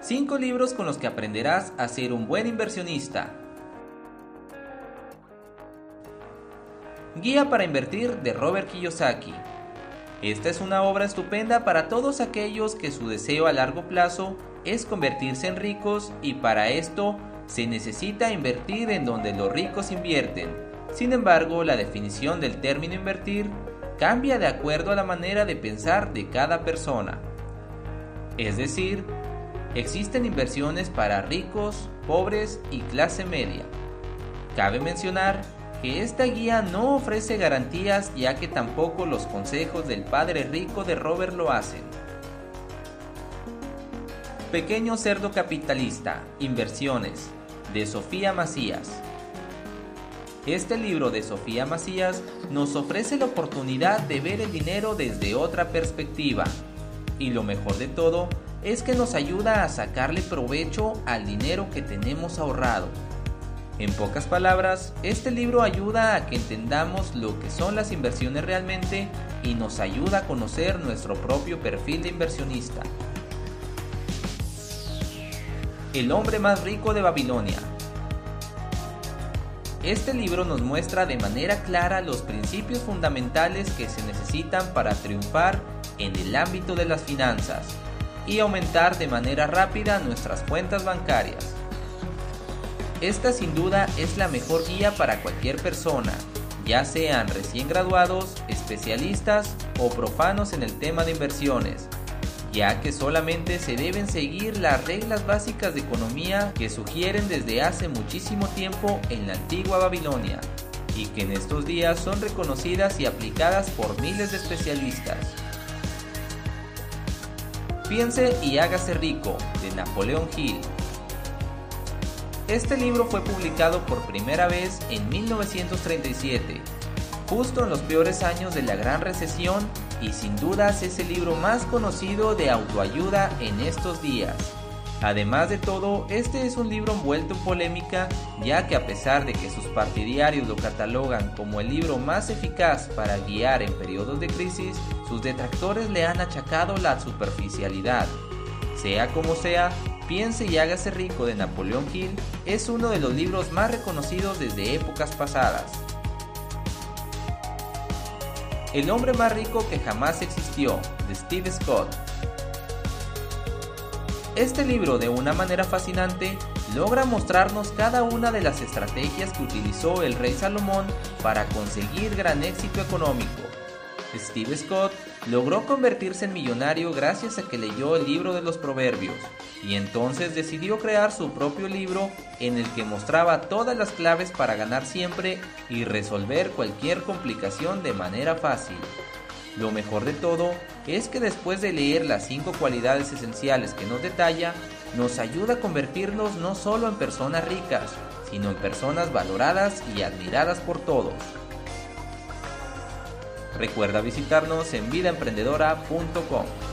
5 libros con los que aprenderás a ser un buen inversionista. Guía para invertir de Robert Kiyosaki. Esta es una obra estupenda para todos aquellos que su deseo a largo plazo es convertirse en ricos y para esto se necesita invertir en donde los ricos invierten. Sin embargo, la definición del término invertir cambia de acuerdo a la manera de pensar de cada persona. Es decir, existen inversiones para ricos, pobres y clase media. Cabe mencionar que esta guía no ofrece garantías ya que tampoco los consejos del padre rico de Robert lo hacen. Pequeño cerdo capitalista, inversiones, de Sofía Macías. Este libro de Sofía Macías nos ofrece la oportunidad de ver el dinero desde otra perspectiva. Y lo mejor de todo es que nos ayuda a sacarle provecho al dinero que tenemos ahorrado. En pocas palabras, este libro ayuda a que entendamos lo que son las inversiones realmente y nos ayuda a conocer nuestro propio perfil de inversionista. El hombre más rico de Babilonia. Este libro nos muestra de manera clara los principios fundamentales que se necesitan para triunfar en el ámbito de las finanzas y aumentar de manera rápida nuestras cuentas bancarias. Esta sin duda es la mejor guía para cualquier persona, ya sean recién graduados, especialistas o profanos en el tema de inversiones, ya que solamente se deben seguir las reglas básicas de economía que sugieren desde hace muchísimo tiempo en la antigua Babilonia y que en estos días son reconocidas y aplicadas por miles de especialistas. Piense y hágase rico de Napoleón Hill este libro fue publicado por primera vez en 1937, justo en los peores años de la Gran Recesión y sin dudas es el libro más conocido de autoayuda en estos días. Además de todo, este es un libro envuelto en polémica, ya que a pesar de que sus partidarios lo catalogan como el libro más eficaz para guiar en periodos de crisis, sus detractores le han achacado la superficialidad. Sea como sea, Piense y hágase rico de Napoleón Hill es uno de los libros más reconocidos desde épocas pasadas. El hombre más rico que jamás existió, de Steve Scott. Este libro, de una manera fascinante, logra mostrarnos cada una de las estrategias que utilizó el rey Salomón para conseguir gran éxito económico. Steve Scott logró convertirse en millonario gracias a que leyó el libro de los proverbios y entonces decidió crear su propio libro en el que mostraba todas las claves para ganar siempre y resolver cualquier complicación de manera fácil. Lo mejor de todo es que después de leer las 5 cualidades esenciales que nos detalla, nos ayuda a convertirnos no solo en personas ricas, sino en personas valoradas y admiradas por todos. Recuerda visitarnos en vidaemprendedora.com.